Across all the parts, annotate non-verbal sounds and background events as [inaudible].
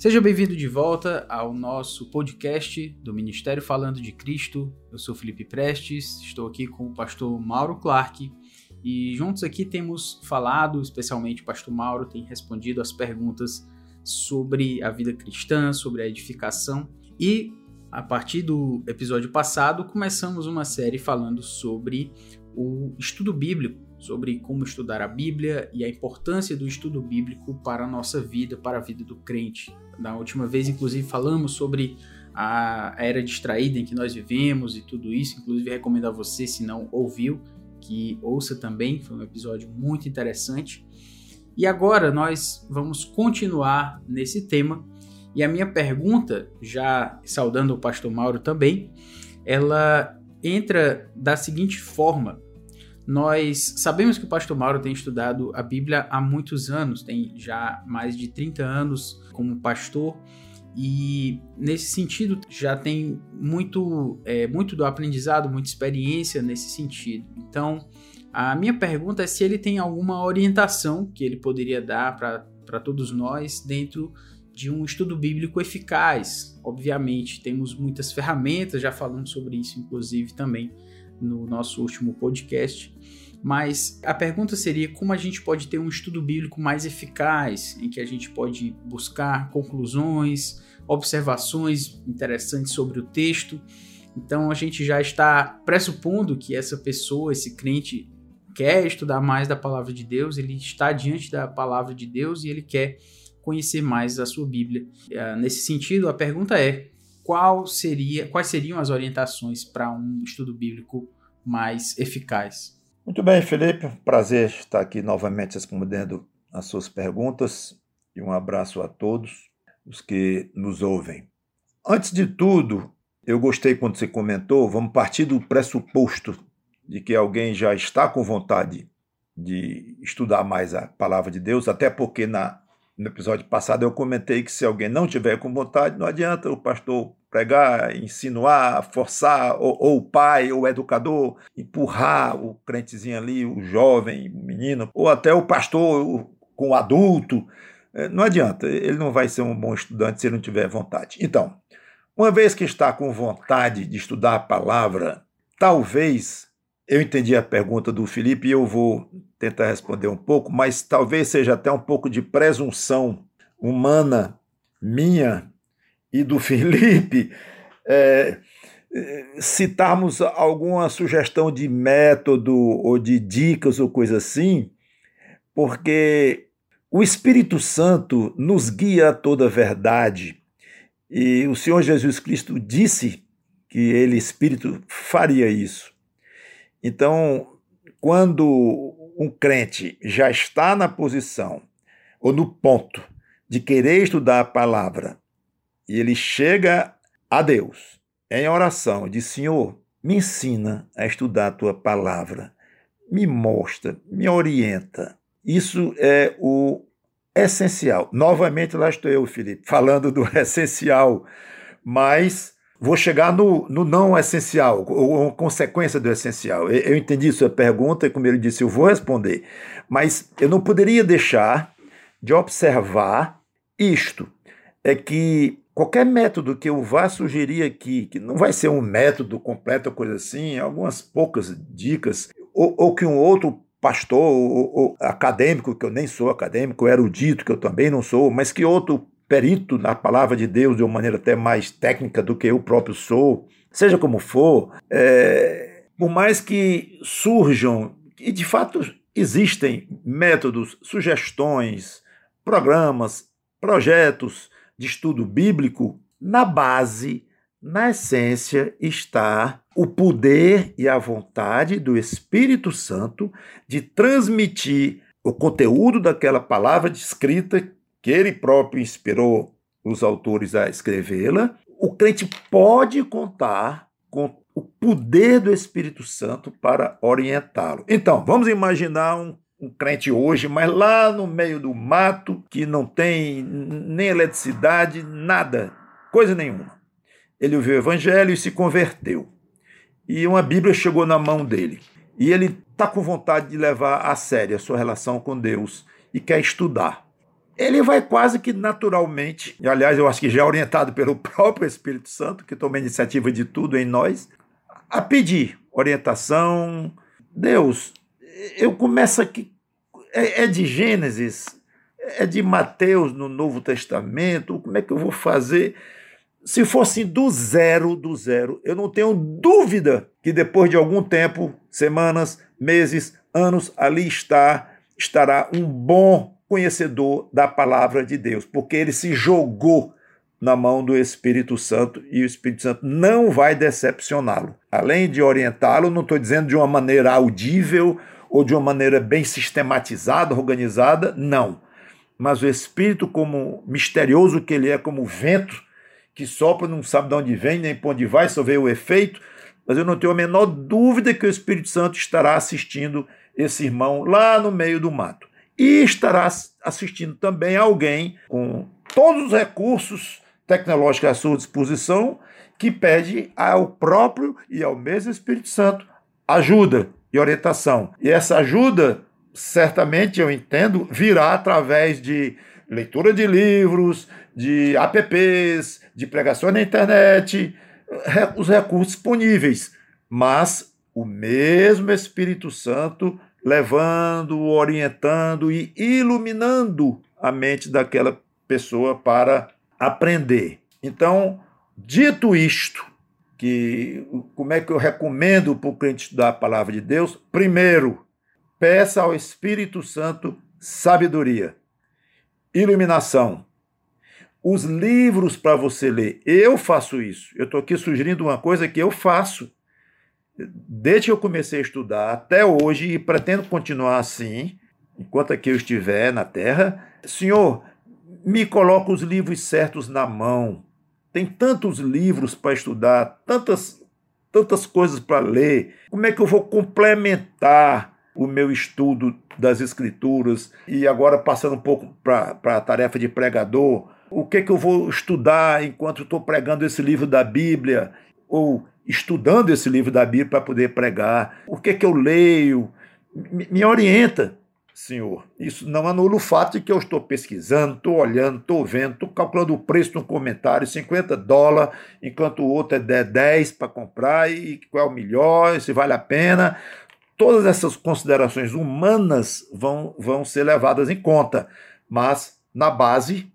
Seja bem-vindo de volta ao nosso podcast do Ministério Falando de Cristo. Eu sou Felipe Prestes, estou aqui com o pastor Mauro Clark e juntos aqui temos falado, especialmente o pastor Mauro tem respondido as perguntas sobre a vida cristã, sobre a edificação e a partir do episódio passado começamos uma série falando sobre o estudo bíblico sobre como estudar a Bíblia e a importância do estudo bíblico para a nossa vida, para a vida do crente. Na última vez, inclusive, falamos sobre a era distraída em que nós vivemos e tudo isso. Inclusive, recomendo a você, se não ouviu, que ouça também. Foi um episódio muito interessante. E agora nós vamos continuar nesse tema. E a minha pergunta, já saudando o pastor Mauro também, ela entra da seguinte forma: nós sabemos que o pastor Mauro tem estudado a Bíblia há muitos anos, tem já mais de 30 anos como pastor, e nesse sentido já tem muito, é, muito do aprendizado, muita experiência nesse sentido. Então, a minha pergunta é se ele tem alguma orientação que ele poderia dar para todos nós dentro de um estudo bíblico eficaz. Obviamente, temos muitas ferramentas, já falamos sobre isso, inclusive, também no nosso último podcast. Mas a pergunta seria como a gente pode ter um estudo bíblico mais eficaz, em que a gente pode buscar conclusões, observações interessantes sobre o texto. Então a gente já está pressupondo que essa pessoa, esse crente, quer estudar mais da palavra de Deus, ele está diante da palavra de Deus e ele quer conhecer mais a sua Bíblia. Ah, nesse sentido, a pergunta é: qual seria, quais seriam as orientações para um estudo bíblico mais eficaz? Muito bem, Felipe. Prazer estar aqui novamente respondendo as suas perguntas e um abraço a todos os que nos ouvem. Antes de tudo, eu gostei quando você comentou, vamos partir do pressuposto de que alguém já está com vontade de estudar mais a palavra de Deus, até porque na, no episódio passado eu comentei que se alguém não tiver com vontade, não adianta o pastor pregar, insinuar, forçar, ou, ou, o pai, ou o educador, empurrar o crentezinho ali, o jovem, o menino, ou até o pastor com o adulto. É, não adianta, ele não vai ser um bom estudante se ele não tiver vontade. Então, uma vez que está com vontade de estudar a palavra, talvez, eu entendi a pergunta do Felipe e eu vou tentar responder um pouco, mas talvez seja até um pouco de presunção humana minha e do Felipe, é, citarmos alguma sugestão de método ou de dicas ou coisa assim, porque o Espírito Santo nos guia a toda a verdade. E o Senhor Jesus Cristo disse que ele, Espírito, faria isso. Então, quando um crente já está na posição ou no ponto de querer estudar a palavra e ele chega a Deus em oração diz: Senhor, me ensina a estudar a tua palavra, me mostra, me orienta. Isso é o essencial. Novamente, lá estou eu, Felipe, falando do [laughs] essencial, mas vou chegar no, no não essencial, ou consequência do essencial. Eu, eu entendi sua pergunta e, como ele disse, eu vou responder, mas eu não poderia deixar de observar isto: é que qualquer método que eu vá sugerir aqui, que não vai ser um método completo coisa assim, algumas poucas dicas, ou, ou que um outro pastor ou, ou, acadêmico, que eu nem sou acadêmico, erudito, que eu também não sou, mas que outro perito na palavra de Deus de uma maneira até mais técnica do que eu próprio sou, seja como for, é, por mais que surjam, e de fato existem métodos, sugestões, programas, projetos, de estudo bíblico, na base, na essência, está o poder e a vontade do Espírito Santo de transmitir o conteúdo daquela palavra escrita que ele próprio inspirou os autores a escrevê-la. O crente pode contar com o poder do Espírito Santo para orientá-lo. Então, vamos imaginar um um crente hoje, mas lá no meio do mato, que não tem nem eletricidade, nada, coisa nenhuma. Ele ouviu o evangelho e se converteu. E uma Bíblia chegou na mão dele. E ele está com vontade de levar a sério a sua relação com Deus e quer estudar. ele vai quase que naturalmente, e aliás, eu acho que já orientado pelo [laughs] próprio Espírito Santo, que toma a iniciativa de tudo em nós, a pedir orientação. Deus, eu começo aqui, é, é de Gênesis, é de Mateus no Novo Testamento, como é que eu vou fazer? Se fosse do zero, do zero, eu não tenho dúvida que depois de algum tempo, semanas, meses, anos, ali está, estará um bom conhecedor da palavra de Deus, porque ele se jogou na mão do Espírito Santo e o Espírito Santo não vai decepcioná-lo. Além de orientá-lo, não estou dizendo de uma maneira audível ou de uma maneira bem sistematizada, organizada, não. Mas o Espírito, como misterioso que ele é, como vento que sopra, não sabe de onde vem nem para onde vai, só vê o efeito. Mas eu não tenho a menor dúvida que o Espírito Santo estará assistindo esse irmão lá no meio do mato. E estará assistindo também alguém com todos os recursos tecnológicos à sua disposição que pede ao próprio e ao mesmo Espírito Santo ajuda e orientação. E essa ajuda, certamente eu entendo, virá através de leitura de livros, de apps, de pregação na internet, os recursos disponíveis, mas o mesmo Espírito Santo levando, orientando e iluminando a mente daquela pessoa para aprender. Então, dito isto, que como é que eu recomendo para o crente estudar a palavra de Deus? Primeiro, peça ao Espírito Santo sabedoria, iluminação, os livros para você ler. Eu faço isso. Eu estou aqui sugerindo uma coisa que eu faço. Desde que eu comecei a estudar até hoje e pretendo continuar assim, enquanto aqui eu estiver na Terra, Senhor, me coloca os livros certos na mão. Tem tantos livros para estudar, tantas, tantas coisas para ler. Como é que eu vou complementar o meu estudo das Escrituras? E agora, passando um pouco para a tarefa de pregador, o que, é que eu vou estudar enquanto estou pregando esse livro da Bíblia? Ou estudando esse livro da Bíblia para poder pregar? O que, é que eu leio? Me, me orienta, Senhor. Isso não anula o fato de que eu estou pesquisando, estou olhando, estou vendo, estou calculando o preço no comentário, 50 dólares, enquanto o outro é 10 para comprar, e qual é o melhor, se vale a pena. Todas essas considerações humanas vão, vão ser levadas em conta, mas na base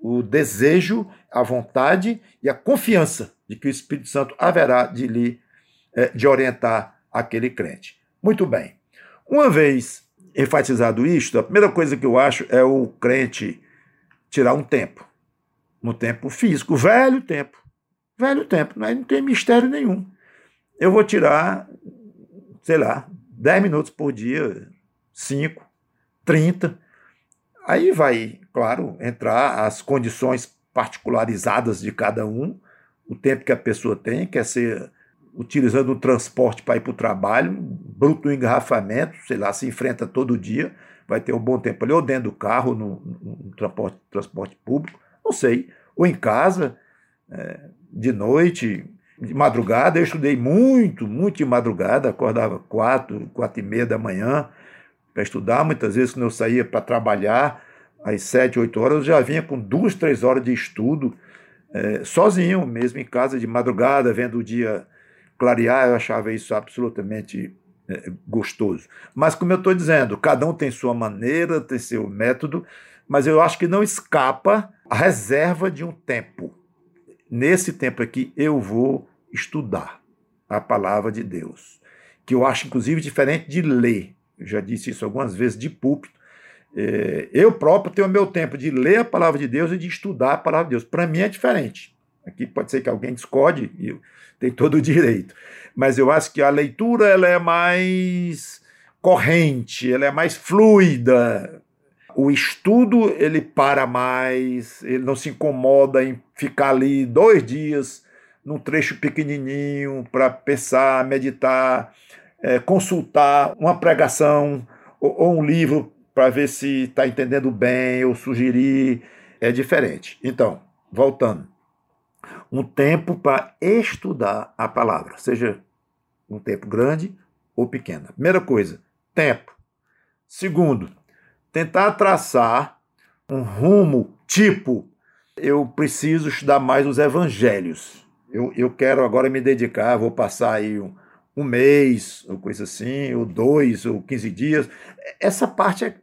o desejo, a vontade e a confiança de que o Espírito Santo haverá de lhe é, de orientar aquele crente. Muito bem. Uma vez enfatizado isto, a primeira coisa que eu acho é o crente tirar um tempo, um tempo físico, velho tempo, velho tempo, não tem mistério nenhum. Eu vou tirar, sei lá, 10 minutos por dia, 5, 30, Aí vai, claro, entrar as condições particularizadas de cada um, o tempo que a pessoa tem, quer ser utilizando o transporte para ir para o trabalho, bruto engarrafamento, sei lá, se enfrenta todo dia, vai ter um bom tempo ali, ou dentro do carro, no, no transporte, transporte público, não sei, ou em casa, é, de noite, de madrugada, eu estudei muito, muito de madrugada, acordava quatro, quatro e meia da manhã, para estudar. Muitas vezes, quando eu saía para trabalhar, às sete, oito horas, eu já vinha com duas, três horas de estudo, é, sozinho, mesmo em casa, de madrugada, vendo o dia clarear. Eu achava isso absolutamente é, gostoso. Mas, como eu estou dizendo, cada um tem sua maneira, tem seu método, mas eu acho que não escapa a reserva de um tempo. Nesse tempo aqui, eu vou estudar a palavra de Deus, que eu acho, inclusive, diferente de ler eu já disse isso algumas vezes de púlpito. É, eu próprio tenho o meu tempo de ler a palavra de Deus e de estudar a palavra de Deus. Para mim é diferente. Aqui pode ser que alguém discorde tem todo o direito. Mas eu acho que a leitura ela é mais corrente, ela é mais fluida. O estudo ele para mais, ele não se incomoda em ficar ali dois dias num trecho pequenininho para pensar, meditar é, consultar uma pregação ou, ou um livro para ver se está entendendo bem ou sugerir. É diferente. Então, voltando. Um tempo para estudar a palavra, seja um tempo grande ou pequeno. Primeira coisa, tempo. Segundo, tentar traçar um rumo tipo, eu preciso estudar mais os evangelhos. Eu, eu quero agora me dedicar, vou passar aí um, um mês, ou coisa assim, ou dois, ou quinze dias. Essa parte é,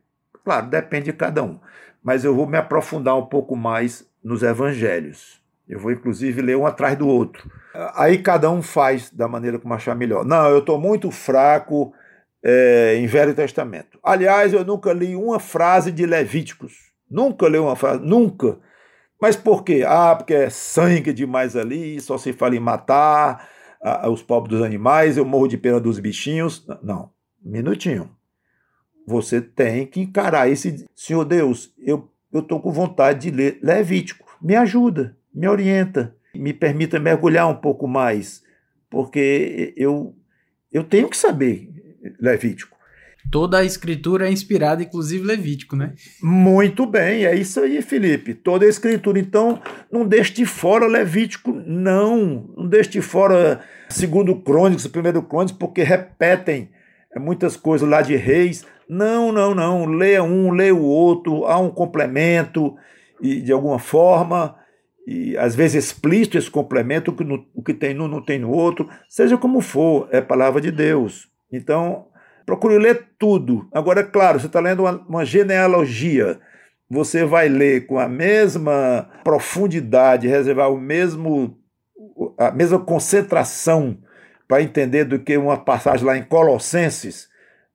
claro, depende de cada um. Mas eu vou me aprofundar um pouco mais nos evangelhos. Eu vou, inclusive, ler um atrás do outro. Aí cada um faz da maneira como achar melhor. Não, eu estou muito fraco é, em Velho Testamento. Aliás, eu nunca li uma frase de Levíticos. Nunca li uma frase, nunca. Mas por quê? Ah, porque é sangue demais ali, só se fala em matar ah, os pobres dos animais, eu morro de pena dos bichinhos. Não, minutinho. Você tem que encarar esse. Senhor Deus, eu estou com vontade de ler Levítico. Me ajuda me orienta, me permita mergulhar um pouco mais, porque eu, eu tenho que saber Levítico. Toda a escritura é inspirada, inclusive Levítico, né? Muito bem, é isso aí, Felipe. Toda a escritura. Então, não deixe de fora Levítico, não. Não deixe de fora segundo Crônicos, primeiro Crônicos, porque repetem muitas coisas lá de reis. Não, não, não. Leia um, leia o outro, há um complemento, e de alguma forma e às vezes explícito esse complemento, o que, no, o que tem num não tem no outro, seja como for, é palavra de Deus. Então, procure ler tudo. Agora, é claro, você está lendo uma, uma genealogia, você vai ler com a mesma profundidade, reservar o mesmo, a mesma concentração para entender do que uma passagem lá em Colossenses?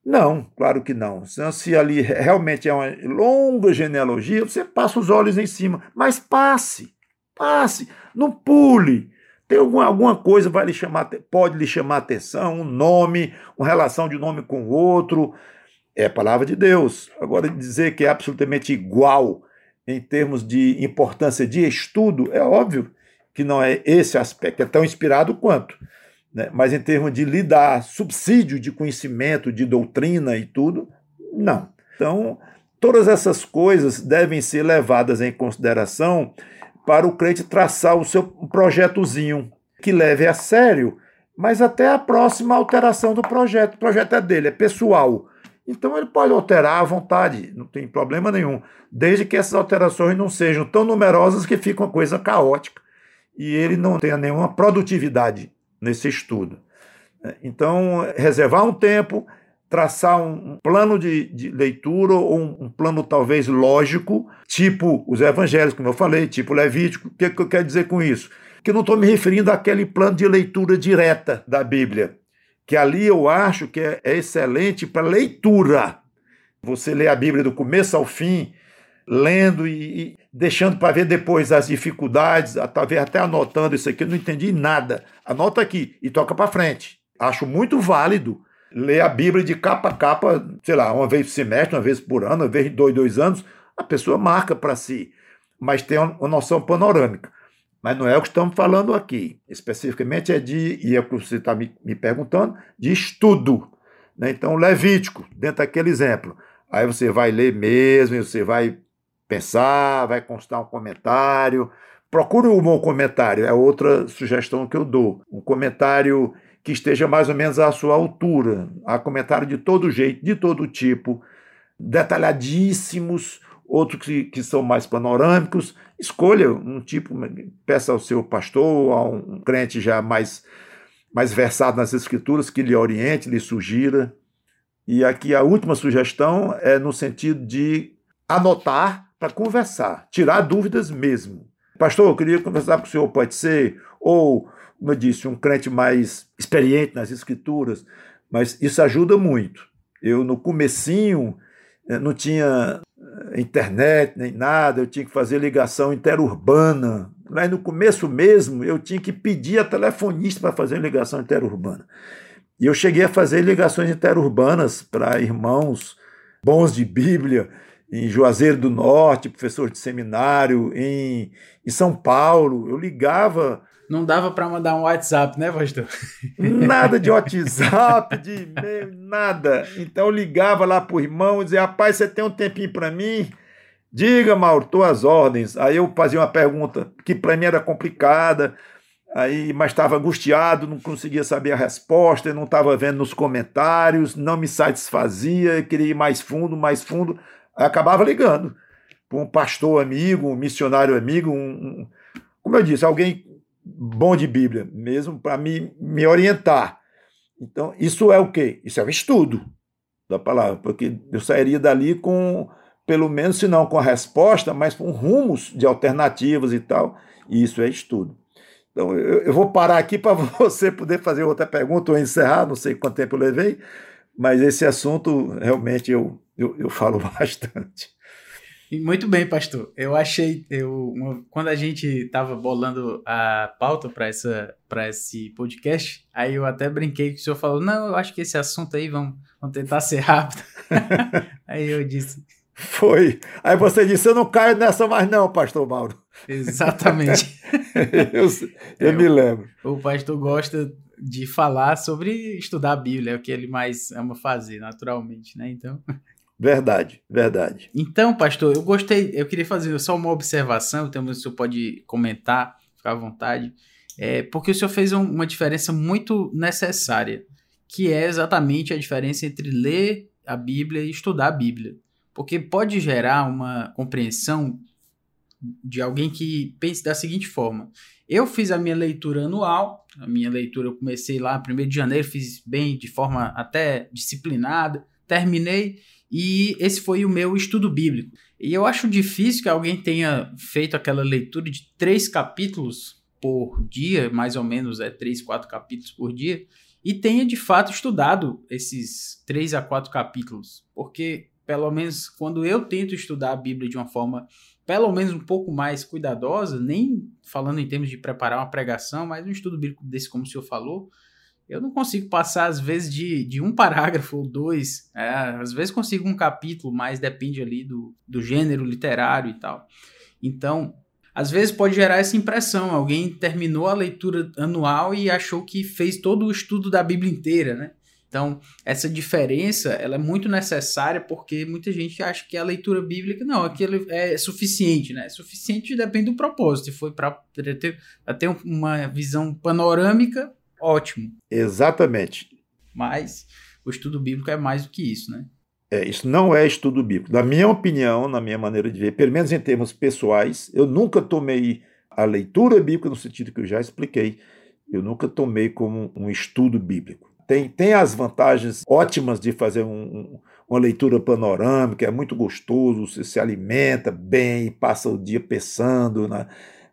Não, claro que não. Se ali realmente é uma longa genealogia, você passa os olhos em cima, mas passe. Passe, não pule. Tem alguma, alguma coisa vai lhe chamar, pode lhe chamar atenção, um nome, uma relação de nome com outro. É a palavra de Deus. Agora, dizer que é absolutamente igual em termos de importância de estudo, é óbvio que não é esse aspecto, é tão inspirado quanto. Né? Mas em termos de lhe dar subsídio de conhecimento, de doutrina e tudo, não. Então, todas essas coisas devem ser levadas em consideração para o crente traçar o seu projetozinho que leve a sério, mas até a próxima alteração do projeto. O projeto é dele, é pessoal. Então ele pode alterar à vontade, não tem problema nenhum, desde que essas alterações não sejam tão numerosas que fica uma coisa caótica e ele não tenha nenhuma produtividade nesse estudo. Então, reservar um tempo, traçar um plano de, de leitura ou um, um, plano talvez lógico, tipo os evangelhos, como eu falei, tipo Levítico. O que, que eu quero dizer com isso? Que eu não estou me referindo àquele plano de leitura direta da Bíblia, que ali eu acho que é, é excelente para leitura. Você lê a Bíblia do começo ao fim, lendo e, e deixando para ver depois as dificuldades, talvez até anotando isso aqui, eu não entendi nada. Anota aqui e toca para frente. Acho muito válido ler a Bíblia de capa a capa, sei lá, uma vez por semestre, uma vez por ano, uma vez dois, dois anos, a pessoa marca para si, mas tem uma noção panorâmica. Mas não é o que estamos falando aqui. Especificamente é de, e é o que você está me, me perguntando, de estudo. Né? Então, Levítico, dentro daquele exemplo. Aí você vai ler mesmo, você vai pensar, vai constar um comentário. Procure um bom comentário, é outra sugestão que eu dou. Um comentário que esteja mais ou menos à sua altura. Há comentário de todo jeito, de todo tipo, detalhadíssimos, outros que, que são mais panorâmicos. Escolha um tipo, peça ao seu pastor, a um crente já mais, mais versado nas escrituras, que lhe oriente, lhe sugira. E aqui a última sugestão é no sentido de anotar para conversar, tirar dúvidas mesmo. Pastor, eu queria conversar com o senhor, pode ser? Ou como eu disse, um crente mais experiente nas escrituras, mas isso ajuda muito. Eu, no comecinho, eh, não tinha eh, internet nem nada, eu tinha que fazer ligação interurbana. Mas no começo mesmo, eu tinha que pedir a telefonista para fazer ligação interurbana. E eu cheguei a fazer ligações interurbanas para irmãos bons de Bíblia, em Juazeiro do Norte, professor de seminário, em, em São Paulo. Eu ligava não dava para mandar um WhatsApp, né, pastor? [laughs] Nada de WhatsApp, de e-mail, nada. Então ligava lá pro irmão e dizia: rapaz, você tem um tempinho para mim? Diga, Mauro, tuas ordens. Aí eu fazia uma pergunta que para mim era complicada, aí, mas estava angustiado, não conseguia saber a resposta, não estava vendo nos comentários, não me satisfazia, queria ir mais fundo, mais fundo. Aí acabava ligando. para um pastor amigo, um missionário amigo, um, um, como eu disse, alguém bom de Bíblia, mesmo para me, me orientar. Então, isso é o quê? Isso é um estudo da palavra, porque eu sairia dali com, pelo menos, se não com a resposta, mas com rumos de alternativas e tal, e isso é estudo. Então, eu, eu vou parar aqui para [laughs] você poder fazer outra pergunta ou encerrar, não sei quanto tempo eu levei, mas esse assunto realmente eu, eu, eu falo [laughs] bastante. Muito bem, pastor. Eu achei, eu, uma, quando a gente estava bolando a pauta para essa para esse podcast, aí eu até brinquei que o senhor falou: "Não, eu acho que esse assunto aí vamos, vamos tentar ser rápido". [laughs] aí eu disse: "Foi". Aí você disse: "Eu não caio nessa mais não, pastor Mauro". Exatamente. [laughs] eu eu é, me lembro. O, o pastor gosta de falar sobre estudar a Bíblia, é o que ele mais ama fazer, naturalmente, né? Então, Verdade, verdade. Então, pastor, eu gostei, eu queria fazer só uma observação, então o senhor pode comentar, ficar à vontade, é, porque o senhor fez um, uma diferença muito necessária, que é exatamente a diferença entre ler a Bíblia e estudar a Bíblia. Porque pode gerar uma compreensão de alguém que pense da seguinte forma: eu fiz a minha leitura anual, a minha leitura eu comecei lá 1 de janeiro, fiz bem de forma até disciplinada, terminei e esse foi o meu estudo bíblico. E eu acho difícil que alguém tenha feito aquela leitura de três capítulos por dia, mais ou menos, é três, quatro capítulos por dia, e tenha de fato estudado esses três a quatro capítulos. Porque, pelo menos, quando eu tento estudar a Bíblia de uma forma, pelo menos um pouco mais cuidadosa, nem falando em termos de preparar uma pregação, mas um estudo bíblico desse, como o senhor falou, eu não consigo passar, às vezes, de, de um parágrafo ou dois. É, às vezes consigo um capítulo, mas depende ali do, do gênero literário e tal. Então, às vezes pode gerar essa impressão. Alguém terminou a leitura anual e achou que fez todo o estudo da Bíblia inteira, né? Então, essa diferença ela é muito necessária porque muita gente acha que a leitura bíblica, não, aquilo é suficiente, né? Suficiente depende do propósito. Se foi para ter, ter uma visão panorâmica, ótimo. Exatamente. Mas o estudo bíblico é mais do que isso, né? É, isso não é estudo bíblico. Na minha opinião, na minha maneira de ver, pelo menos em termos pessoais, eu nunca tomei a leitura bíblica no sentido que eu já expliquei, eu nunca tomei como um estudo bíblico. Tem, tem as vantagens ótimas de fazer um, um, uma leitura panorâmica, é muito gostoso, você se alimenta bem, passa o dia pensando na,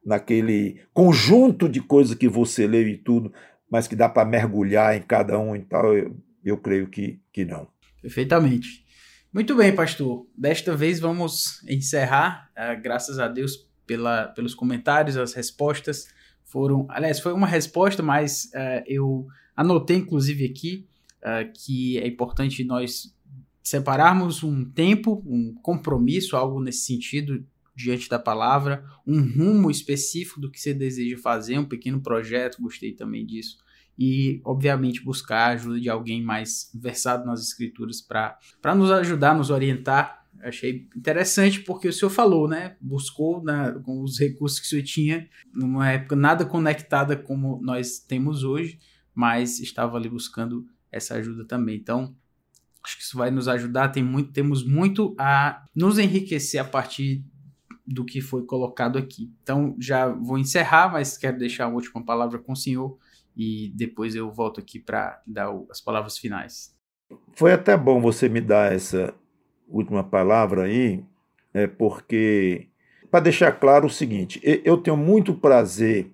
naquele conjunto de coisas que você leu e tudo mas que dá para mergulhar em cada um e tal, eu, eu creio que, que não. Perfeitamente. Muito bem, pastor. Desta vez vamos encerrar, uh, graças a Deus pela, pelos comentários, as respostas foram. Aliás, foi uma resposta, mas uh, eu anotei inclusive aqui uh, que é importante nós separarmos um tempo, um compromisso, algo nesse sentido, diante da palavra, um rumo específico do que você deseja fazer, um pequeno projeto, gostei também disso e, obviamente, buscar a ajuda de alguém mais versado nas escrituras para nos ajudar, nos orientar. Achei interessante porque o senhor falou, né? Buscou na, com os recursos que o senhor tinha, numa época nada conectada como nós temos hoje, mas estava ali buscando essa ajuda também. Então, acho que isso vai nos ajudar. Tem muito, temos muito a nos enriquecer a partir do que foi colocado aqui. Então, já vou encerrar, mas quero deixar a última palavra com o senhor e depois eu volto aqui para dar as palavras finais. Foi até bom você me dar essa última palavra aí, é porque para deixar claro o seguinte, eu tenho muito prazer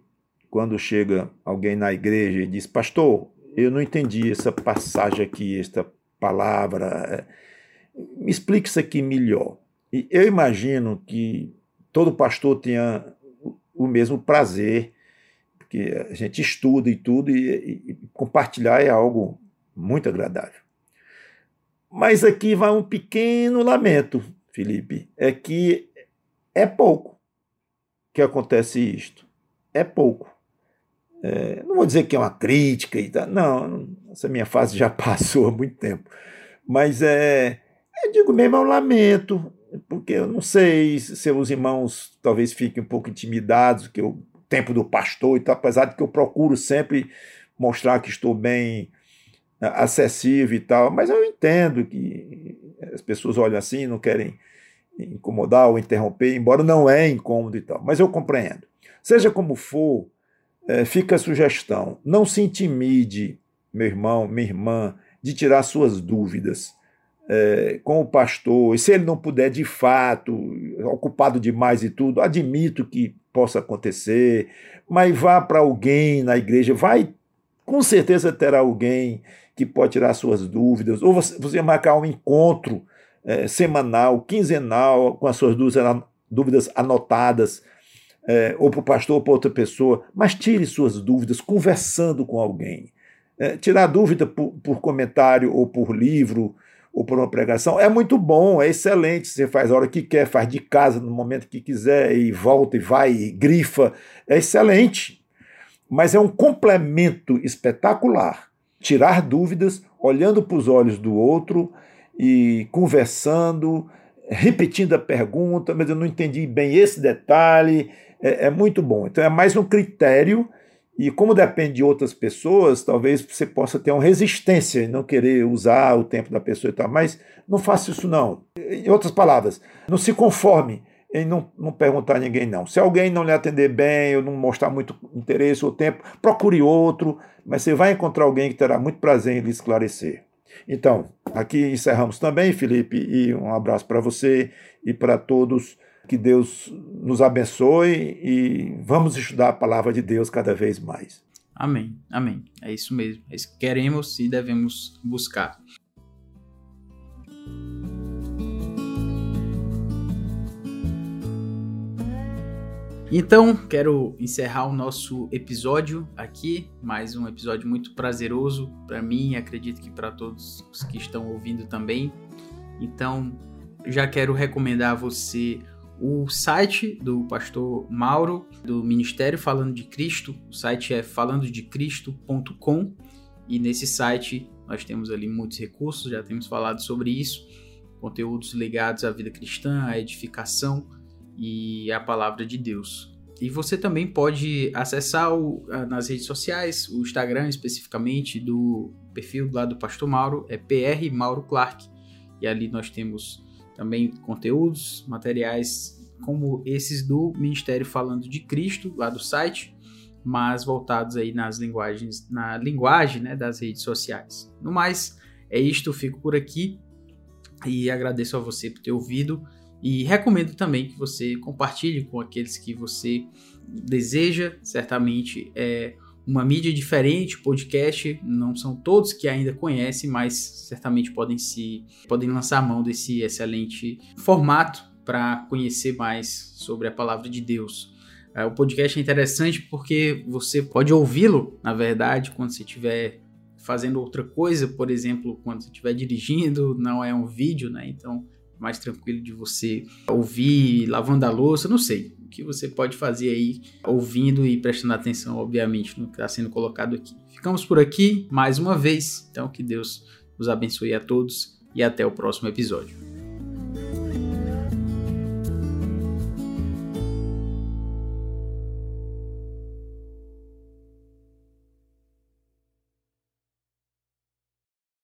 quando chega alguém na igreja e diz, pastor, eu não entendi essa passagem aqui, esta palavra, é, me explique isso aqui melhor. E eu imagino que todo pastor tenha o mesmo prazer que a gente estuda e tudo, e, e compartilhar é algo muito agradável. Mas aqui vai um pequeno lamento, Felipe, é que é pouco que acontece isto. É pouco. É, não vou dizer que é uma crítica e tal, não, essa minha fase já [laughs] passou há muito tempo. Mas é, eu digo mesmo, é um lamento, porque eu não sei se os irmãos talvez fiquem um pouco intimidados, que eu tempo do pastor, então, apesar de que eu procuro sempre mostrar que estou bem né, acessível e tal, mas eu entendo que as pessoas olham assim, não querem incomodar ou interromper, embora não é incômodo e tal, mas eu compreendo. Seja como for, é, fica a sugestão: não se intimide, meu irmão, minha irmã, de tirar suas dúvidas é, com o pastor. E se ele não puder, de fato, ocupado demais e tudo, admito que possa acontecer, mas vá para alguém na igreja, vai, com certeza terá alguém que pode tirar suas dúvidas, ou você, você marcar um encontro é, semanal, quinzenal, com as suas dúvidas, anotadas, é, ou para o pastor ou para outra pessoa, mas tire suas dúvidas conversando com alguém. É, tirar dúvida por, por, comentário ou por livro ou por uma pregação é muito bom, é excelente. Você faz a hora que quer, faz de casa no momento que quiser e volta e vai e grifa. É excelente. Mas é um complemento espetacular. Tirar dúvidas, olhando para os olhos do outro e conversando, repetindo a pergunta, mas eu não entendi bem esse detalhe. É, é muito bom. Então é mais um critério e como depende de outras pessoas, talvez você possa ter uma resistência e não querer usar o tempo da pessoa e tal, mas não faça isso não. Em outras palavras, não se conforme em não, não perguntar a ninguém não. Se alguém não lhe atender bem ou não mostrar muito interesse ou tempo, procure outro, mas você vai encontrar alguém que terá muito prazer em lhe esclarecer. Então, aqui encerramos também, Felipe, e um abraço para você e para todos que Deus nos abençoe e vamos estudar a palavra de Deus cada vez mais. Amém, amém. É isso mesmo. É isso que queremos e devemos buscar. Então, quero encerrar o nosso episódio aqui, mais um episódio muito prazeroso para mim, acredito que para todos os que estão ouvindo também. Então, já quero recomendar a você o site do pastor Mauro, do Ministério Falando de Cristo, o site é falandodecristo.com e nesse site nós temos ali muitos recursos, já temos falado sobre isso, conteúdos ligados à vida cristã, à edificação e à palavra de Deus. E você também pode acessar o, nas redes sociais, o Instagram especificamente do perfil lá do Pastor Mauro, é PR Mauro Clark. E ali nós temos também conteúdos, materiais como esses do Ministério Falando de Cristo, lá do site, mas voltados aí nas linguagens, na linguagem né, das redes sociais. No mais, é isto, fico por aqui e agradeço a você por ter ouvido e recomendo também que você compartilhe com aqueles que você deseja, certamente é uma mídia diferente, podcast, não são todos que ainda conhecem, mas certamente podem se podem lançar a mão desse excelente formato para conhecer mais sobre a palavra de Deus. É, o podcast é interessante porque você pode ouvi-lo, na verdade, quando você estiver fazendo outra coisa, por exemplo, quando você estiver dirigindo, não é um vídeo, né? Então, mais tranquilo de você ouvir lavando a louça, não sei que você pode fazer aí, ouvindo e prestando atenção, obviamente, no que está sendo colocado aqui. Ficamos por aqui mais uma vez, então que Deus nos abençoe a todos e até o próximo episódio.